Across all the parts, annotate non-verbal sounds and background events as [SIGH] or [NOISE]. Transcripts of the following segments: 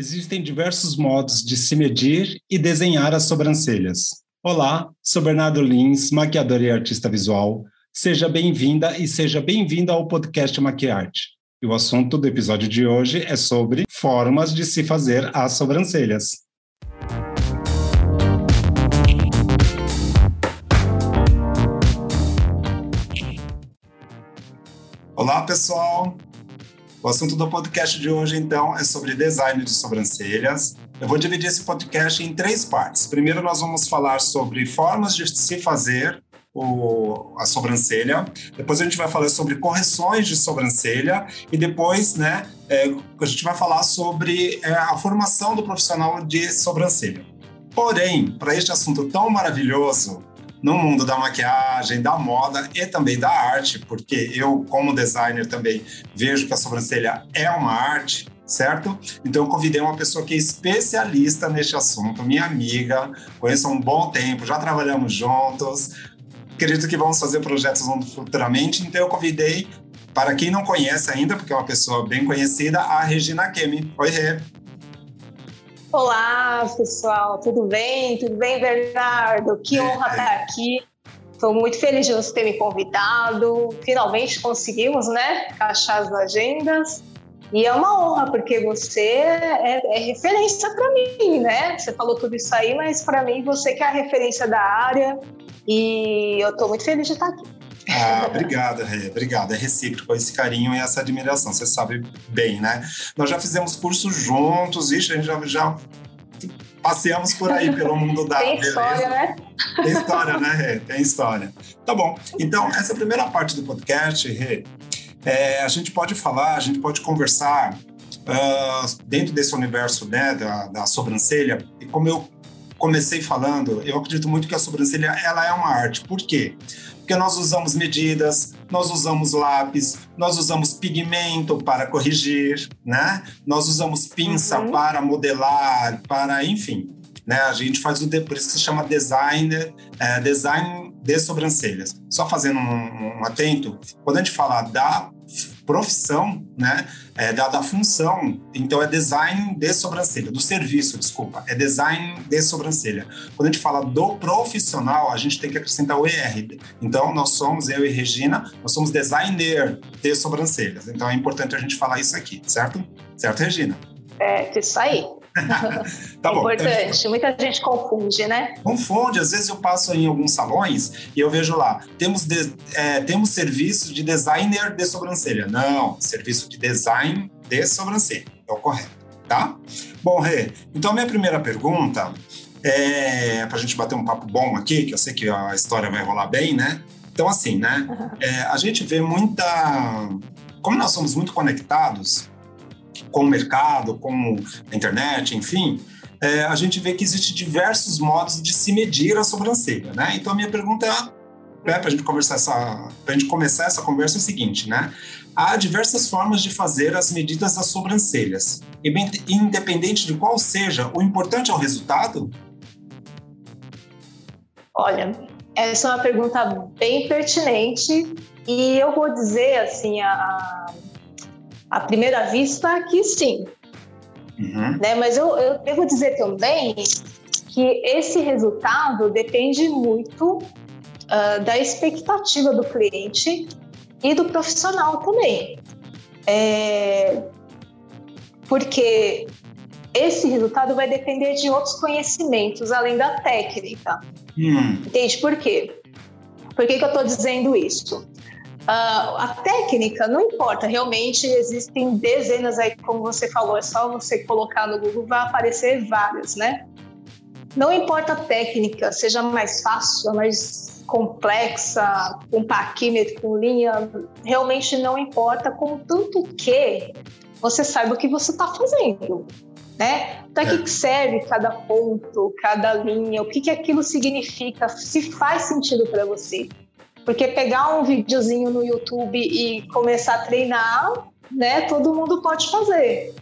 Existem diversos modos de se medir e desenhar as sobrancelhas. Olá, sou Bernardo Lins, maquiador e artista visual. Seja bem-vinda e seja bem-vindo ao podcast Maquiarte. E o assunto do episódio de hoje é sobre formas de se fazer as sobrancelhas. Olá, pessoal! O assunto do podcast de hoje, então, é sobre design de sobrancelhas. Eu vou dividir esse podcast em três partes. Primeiro, nós vamos falar sobre formas de se fazer o, a sobrancelha. Depois, a gente vai falar sobre correções de sobrancelha. E depois, né, é, a gente vai falar sobre é, a formação do profissional de sobrancelha. Porém, para este assunto tão maravilhoso, no mundo da maquiagem, da moda e também da arte, porque eu, como designer, também vejo que a sobrancelha é uma arte, certo? Então, eu convidei uma pessoa que é especialista neste assunto, minha amiga, conheço há um bom tempo, já trabalhamos juntos, acredito que vamos fazer projetos futuramente, então eu convidei, para quem não conhece ainda, porque é uma pessoa bem conhecida, a Regina Kemi. Oi, Rê. Olá, pessoal, tudo bem? Tudo bem, Bernardo? Que honra estar aqui. Estou muito feliz de você ter me convidado. Finalmente conseguimos, né? Encaixar as agendas. E é uma honra, porque você é, é referência para mim, né? Você falou tudo isso aí, mas para mim você que é a referência da área. E eu estou muito feliz de estar aqui. Ah, obrigada, Rê. Obrigada. É recíproco esse carinho e essa admiração. Você sabe bem, né? Nós já fizemos cursos juntos, isso a gente já, já passeamos por aí pelo mundo da Tem história, né? Tem história, né, Rê? Tem história. Tá bom. Então, essa primeira parte do podcast, Rê, é, a gente pode falar, a gente pode conversar uh, dentro desse universo né, da, da sobrancelha. E como eu comecei falando, eu acredito muito que a sobrancelha ela é uma arte. Por quê? porque nós usamos medidas, nós usamos lápis, nós usamos pigmento para corrigir, né? Nós usamos pinça uhum. para modelar, para, enfim, né? A gente faz o por isso que se chama designer, é, design de sobrancelhas. Só fazendo um, um atento, quando a gente fala da profissão, né, é, da, da função. Então, é design de sobrancelha, do serviço, desculpa, é design de sobrancelha. Quando a gente fala do profissional, a gente tem que acrescentar o ER. Então, nós somos, eu e Regina, nós somos designer de sobrancelhas. Então, é importante a gente falar isso aqui, certo? Certo, Regina? É, isso aí. Tá bom. Importante, muita gente confunde, né? Confunde, às vezes eu passo em alguns salões e eu vejo lá, temos, de, é, temos serviço de designer de sobrancelha. Não, serviço de design de sobrancelha, é o correto, tá? Bom, Rê, então minha primeira pergunta é para a gente bater um papo bom aqui, que eu sei que a história vai rolar bem, né? Então, assim, né? É, a gente vê muita. Como nós somos muito conectados, com o mercado, com a internet, enfim, é, a gente vê que existe diversos modos de se medir a sobrancelha, né? Então a minha pergunta é, né, para a gente conversar essa, para gente começar essa conversa é o seguinte, né? Há diversas formas de fazer as medidas das sobrancelhas. E bem, independente de qual seja, o importante é o resultado? Olha, essa é uma pergunta bem pertinente e eu vou dizer assim a à primeira vista que sim. Uhum. Né? Mas eu, eu devo dizer também que esse resultado depende muito uh, da expectativa do cliente e do profissional também. É, porque esse resultado vai depender de outros conhecimentos além da técnica. Hum. Entende por quê? Por que, que eu estou dizendo isso? Uh, a técnica não importa, realmente existem dezenas aí, como você falou, é só você colocar no Google, vai aparecer várias, né? Não importa a técnica, seja mais fácil, mais complexa, com paquímetro, com linha, realmente não importa, contanto que você saiba o que você está fazendo, né? Para que, é. que serve cada ponto, cada linha, o que, que aquilo significa, se faz sentido para você. Porque pegar um videozinho no YouTube e começar a treinar, né, todo mundo pode fazer.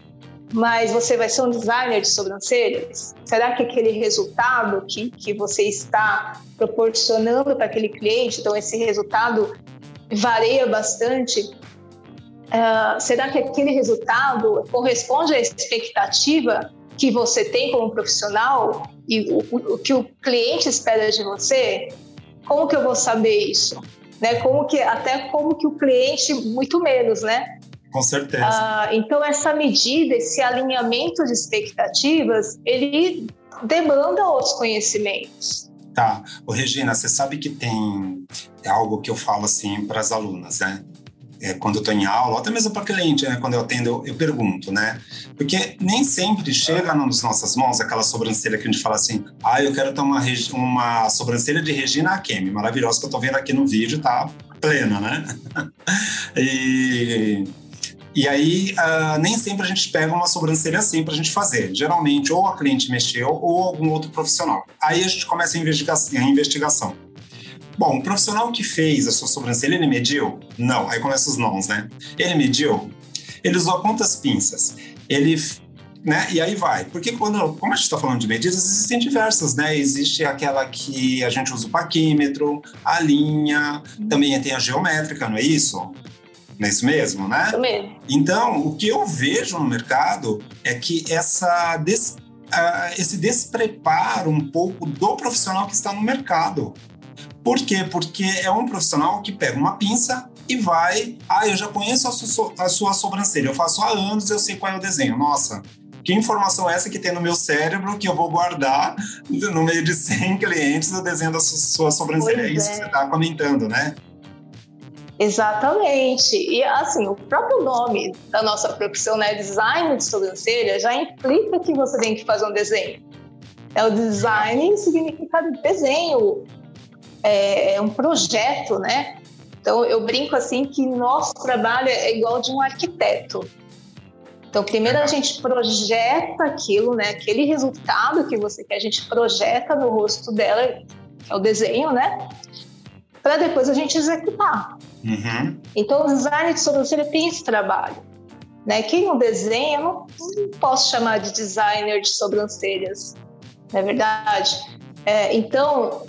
Mas você vai ser um designer de sobrancelhas? Será que aquele resultado que, que você está proporcionando para aquele cliente, então esse resultado varia bastante? uh, será que aquele resultado corresponde à expectativa que você tem como profissional e o, o, que o cliente espera de você? Como que eu vou saber isso? Né? Como que até como que o cliente muito menos, né? Com certeza. Uh, então essa medida, esse alinhamento de expectativas, ele demanda outros conhecimentos. Tá. Ô, Regina, você sabe que tem algo que eu falo assim para as alunas, né? É, quando eu estou em aula, ou até mesmo para cliente, né? quando eu atendo, eu, eu, pergunto, né? Porque nem sempre chega nas nossas mãos aquela sobrancelha que a gente fala assim, ah, eu quero ter uma, uma sobrancelha de Regina Akemi, maravilhosa que eu estou vendo aqui no vídeo, tá plena, né? [LAUGHS] e e aí, uh, nem sempre a gente pega uma sobrancelha assim para a gente fazer. Geralmente, ou a cliente mexeu ou algum outro profissional. Aí a gente começa a. A investigação. Bom, o profissional que fez a sua sobrancelha, ele mediu? Não. Aí começa os nomes, né? Ele mediu? Ele usou quantas pinças? Ele né? E aí vai. Porque quando, como a gente está falando de medidas, existem diversas, né? Existe aquela que a gente usa o paquímetro, a linha, também tem a geométrica, não é isso? Não é isso mesmo, né? Isso mesmo. Então, o que eu vejo no mercado é que essa des, uh, esse despreparo um pouco do profissional que está no mercado. Por quê? Porque é um profissional que pega uma pinça e vai. Ah, eu já conheço a sua, a sua sobrancelha, eu faço há anos, eu sei qual é o desenho. Nossa, que informação é essa que tem no meu cérebro que eu vou guardar [LAUGHS] no meio de 100 clientes o desenho da sua sobrancelha? Pois é isso é. que você está comentando, né? Exatamente. E assim, o próprio nome da nossa profissão, né, design de sobrancelha, já implica que você tem que fazer um desenho. É o design significa desenho, é, é um projeto, né? Então eu brinco assim que nosso trabalho é igual de um arquiteto. Então primeiro a gente projeta aquilo, né? Aquele resultado que você quer, a gente projeta no rosto dela, que é o desenho, né? para depois a gente executar. Uhum. Então, o design de sobrancelha tem esse trabalho. Né? Quem não desenha, não, não posso chamar de designer de sobrancelhas, não é verdade? É, então,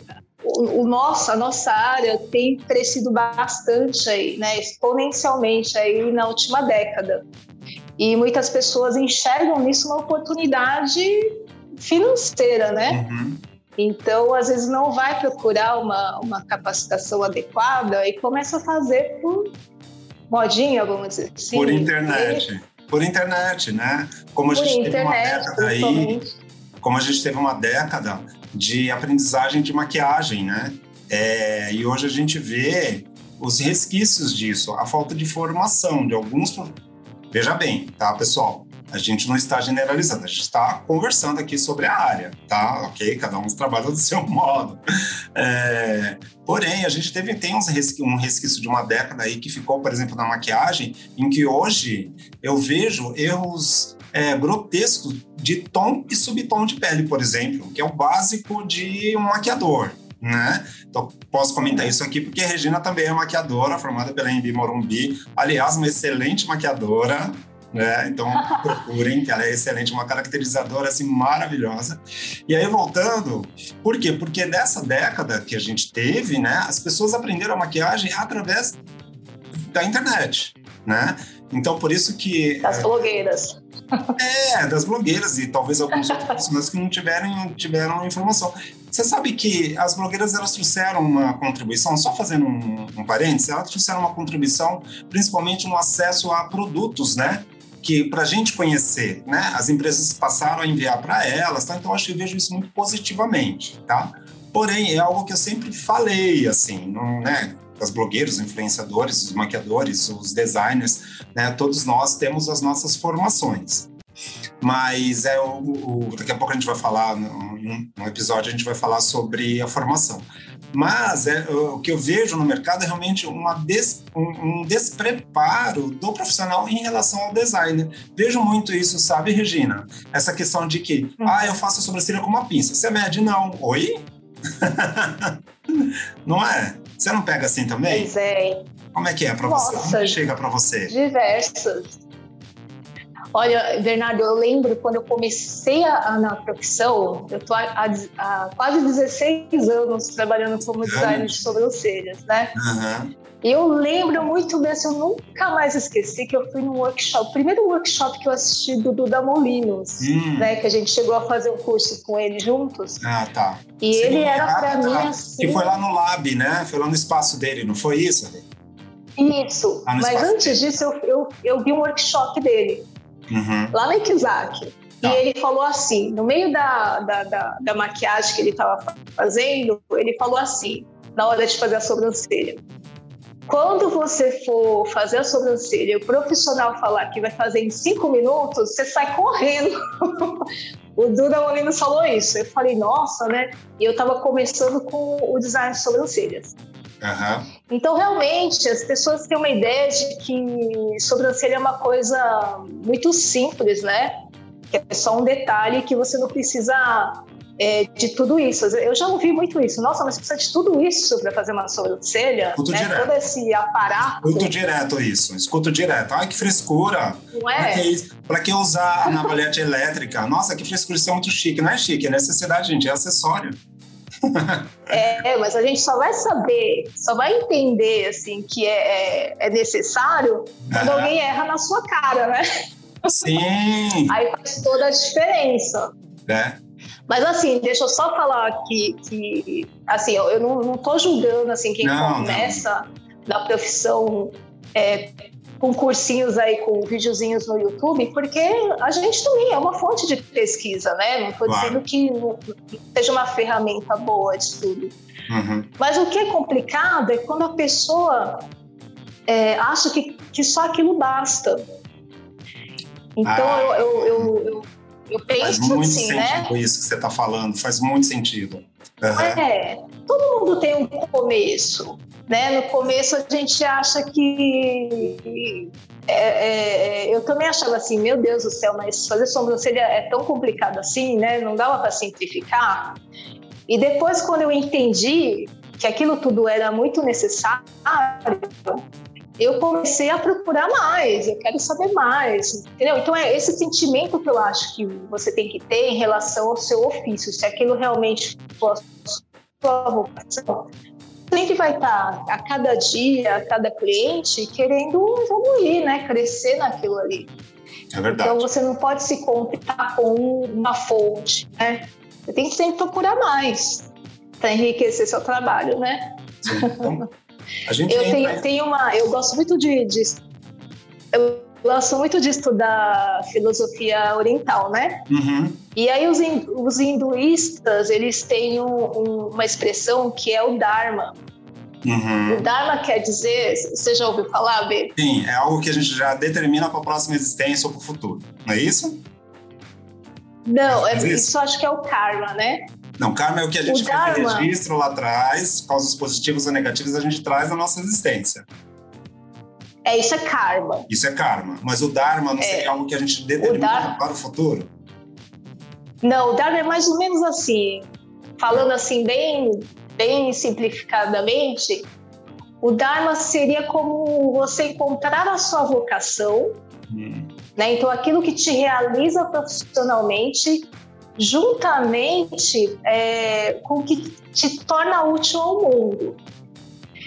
o, o, nosso, a nossa área tem crescido bastante aí, né? exponencialmente aí na última década. E muitas pessoas enxergam nisso uma oportunidade financeira, né? Uhum. Então, às vezes, não vai procurar uma, uma capacitação adequada e começa a fazer por modinha, vamos dizer assim. Por internet. Por internet, né? Como a por gente internet, teve uma década aí, como a gente teve uma década de aprendizagem de maquiagem, né? É, e hoje a gente vê os resquícios disso, a falta de formação de alguns. Veja bem, tá, pessoal? A gente não está generalizando, a gente está conversando aqui sobre a área, tá? Ok? Cada um trabalha do seu [LAUGHS] modo. É, porém, a gente teve, tem uns um resquício de uma década aí que ficou, por exemplo, na maquiagem, em que hoje eu vejo erros é, grotescos de tom e subtom de pele, por exemplo, que é o básico de um maquiador. Né? Então, posso comentar isso aqui porque a Regina também é maquiadora, formada pela Embi Morumbi. Aliás, uma excelente maquiadora, né? Então [LAUGHS] procurem, que ela é excelente, uma caracterizadora assim maravilhosa. E aí voltando, por quê? Porque nessa década que a gente teve, né, as pessoas aprenderam a maquiagem através da internet, né? Então por isso que das blogueiras. É, das blogueiras e talvez algumas outras pessoas [LAUGHS] que não tiveram tiveram informação. Você sabe que as blogueiras elas trouxeram uma contribuição, só fazendo um, um parênteses, elas trouxeram uma contribuição principalmente no acesso a produtos, né? que para a gente conhecer, né, as empresas passaram a enviar para elas, tá? então acho que eu vejo isso muito positivamente, tá? Porém, é algo que eu sempre falei, assim, não, né, os blogueiros, os influenciadores, os maquiadores, os designers, né, todos nós temos as nossas formações. Mas é o, o daqui a pouco a gente vai falar, num, num episódio a gente vai falar sobre a formação. Mas é, o que eu vejo no mercado é realmente uma des, um, um, despreparo do profissional em relação ao designer. Vejo muito isso, sabe, Regina? Essa questão de que, hum. ah, eu faço a sobrancelha com uma pinça. Você mede? Não. Oi? [LAUGHS] não é? Você não pega assim também? Pois é. Como é que é para você? Como é chega para você? Diversas. Olha, Bernardo, eu lembro quando eu comecei a, na profissão, eu estou há, há, quase 16 anos trabalhando como designer de sobrancelhas, né? Uhum. E eu lembro muito bem, assim, eu nunca mais esqueci que eu fui num workshop, o primeiro workshop que eu assisti do Duda Molinos, hum. né? Que a gente chegou a fazer um curso com ele juntos. Ah, tá. E Sim, ele era para mim assim. Que foi lá no lab, né? Foi lá no espaço dele, não foi isso? Isso. Mas antes dele. disso, eu, eu, eu vi um workshop dele, uhum. lá no Ikizaki. Tá. E ele falou assim, no meio da, da, da, da maquiagem que ele estava fazendo, ele falou assim, na hora de fazer a sobrancelha. Quando você for fazer a sobrancelha e o profissional falar que vai fazer em cinco minutos, você sai correndo. [LAUGHS] o Duda Molino falou isso. Eu falei, nossa, né? E eu estava começando com o design de sobrancelhas. Uhum. Então, realmente, as pessoas têm uma ideia de que sobrancelha é uma coisa muito simples, né? Que é só um detalhe que você não precisa é, de tudo isso. Eu já ouvi muito isso. Nossa, mas precisa de tudo isso para fazer uma sobrancelha? Escuto né? direto. Todo esse aparato. Escuto direto isso. Escuto direto. Ai, que frescura. Não é? Para que, que, usar a navalhete elétrica? Nossa, que frescura. Isso é muito chique. Não é chique, é necessidade, gente. É acessório. [LAUGHS] é, mas a gente só vai saber, só vai entender assim que é, é, é necessário quando alguém erra na sua cara, né? Sim. Aí faz toda a diferença. É. Mas assim, deixa eu só falar que, que assim, eu, eu não, não tô julgando assim quem não, começa não. na profissão é, com cursinhos aí, com videozinhos no YouTube, porque a gente também é uma fonte de pesquisa, né? Não estou claro. dizendo que não, seja uma ferramenta boa de estudo. Uhum. Mas o que é complicado é quando a pessoa é, acha que, que só aquilo basta. Então ah. eu, eu, eu, eu eu penso faz muito assim, né? sentido né? isso que você está falando, faz muito sentido. Uhum. É, todo mundo tem um começo, né? No começo a gente acha que é, é, é eu também achava assim, meu Deus do céu, mas fazer sobrancelha é tão complicado assim, né? Não dava para simplificar. E depois, quando eu entendi que aquilo tudo era muito necessário, eu comecei a procurar mais, eu quero saber mais, entendeu? Então é esse sentimento que eu acho que você tem que ter em relação ao seu ofício, se aquilo realmente for a sua vocação. Sempre vai estar a cada dia, a cada cliente querendo evoluir, né? Crescer naquilo ali. É verdade. Então você não pode se contentar com uma fonte, né? Você tem que sempre procurar mais para enriquecer seu trabalho, né? Então... [LAUGHS] A gente eu tenho, tenho uma. Eu gosto muito de, de. eu gosto muito de estudar filosofia oriental, né? Uhum. E aí os, os hinduístas, eles têm um, um, uma expressão que é o Dharma. Uhum. O Dharma quer dizer, você já ouviu falar, B? Sim, é algo que a gente já determina para a próxima existência ou para o futuro, não é isso? Não, é, isso? isso acho que é o karma, né? Não, karma é o que a gente faz registro lá atrás, causas positivas ou negativas a gente traz na nossa existência. É, isso é karma. Isso é karma. Mas o Dharma não é. seria algo que a gente determina Dharma... para o futuro? Não, o Dharma é mais ou menos assim. Falando assim, bem, bem simplificadamente, o Dharma seria como você encontrar a sua vocação, hum. né? Então, aquilo que te realiza profissionalmente juntamente é, com o que te torna útil ao mundo.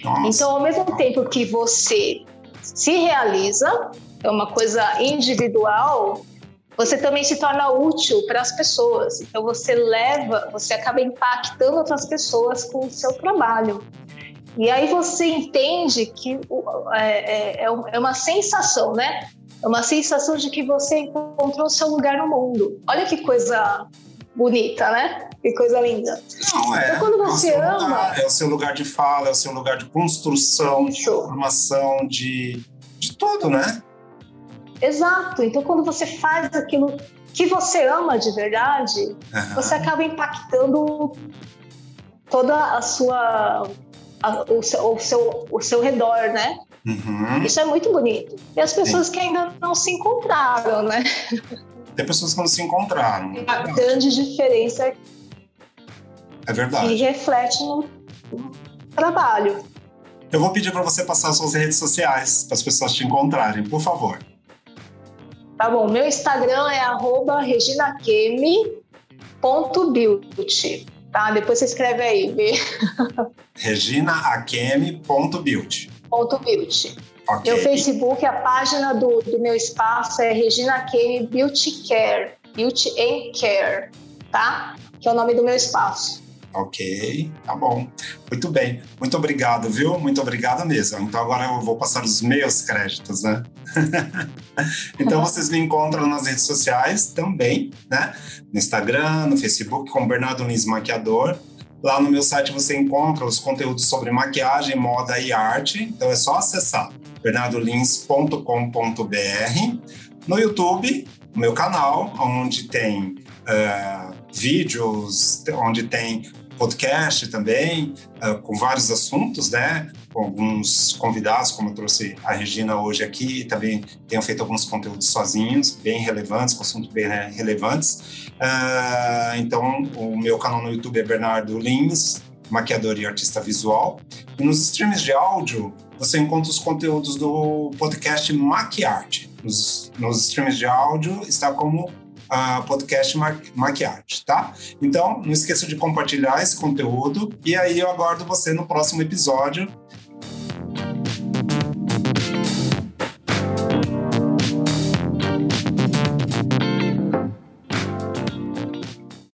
Nossa. Então, ao mesmo tempo que você se realiza, é uma coisa individual, você também se torna útil para as pessoas. Então, você leva, você acaba impactando outras pessoas com o seu trabalho. E aí você entende que é, é, é uma sensação, né? É uma sensação de que você encontrou o seu lugar no mundo. Olha que coisa bonita, né? Que coisa linda. Não, é. Então, quando você é ama. Lugar, é o seu lugar de fala, é o seu lugar de construção, Isso. de informação, de, de tudo, né? Exato. Então, quando você faz aquilo que você ama de verdade, uhum. você acaba impactando toda a sua. A, o, seu, o, seu, o seu redor, né? Uhum. Isso é muito bonito. E as pessoas Sim. que ainda não se encontraram, né? Tem pessoas que não se encontraram. A grande diferença é verdade. que reflete no trabalho. Eu vou pedir para você passar as suas redes sociais para as pessoas te encontrarem, por favor. Tá bom. Meu Instagram é reginaqueme.beauty. Tá? Depois você escreve aí, reginaakeme.beauty. Beauty. Okay. Meu Facebook, a página do, do meu espaço é Regina Kane Beauty Care, Beauty and Care, tá? Que é o nome do meu espaço. Ok, tá bom. Muito bem. Muito obrigado, viu? Muito obrigado mesmo. Então agora eu vou passar os meus créditos, né? [LAUGHS] então vocês me encontram nas redes sociais também, né? No Instagram, no Facebook, com Bernardo Lins Maquiador. Lá no meu site você encontra os conteúdos sobre maquiagem, moda e arte. Então é só acessar bernardolins.com.br. No YouTube, o meu canal, onde tem uh, vídeos, onde tem podcast também, uh, com vários assuntos, né? Com alguns convidados, como eu trouxe a Regina hoje aqui, também tenho feito alguns conteúdos sozinhos, bem relevantes, com assuntos bem relevantes. Uh, então, o meu canal no YouTube é Bernardo Lins, maquiador e artista visual. E nos streams de áudio, você encontra os conteúdos do podcast Maquiarte. Nos, nos streams de áudio está como uh, podcast Maquiarte, tá? Então, não esqueça de compartilhar esse conteúdo e aí eu aguardo você no próximo episódio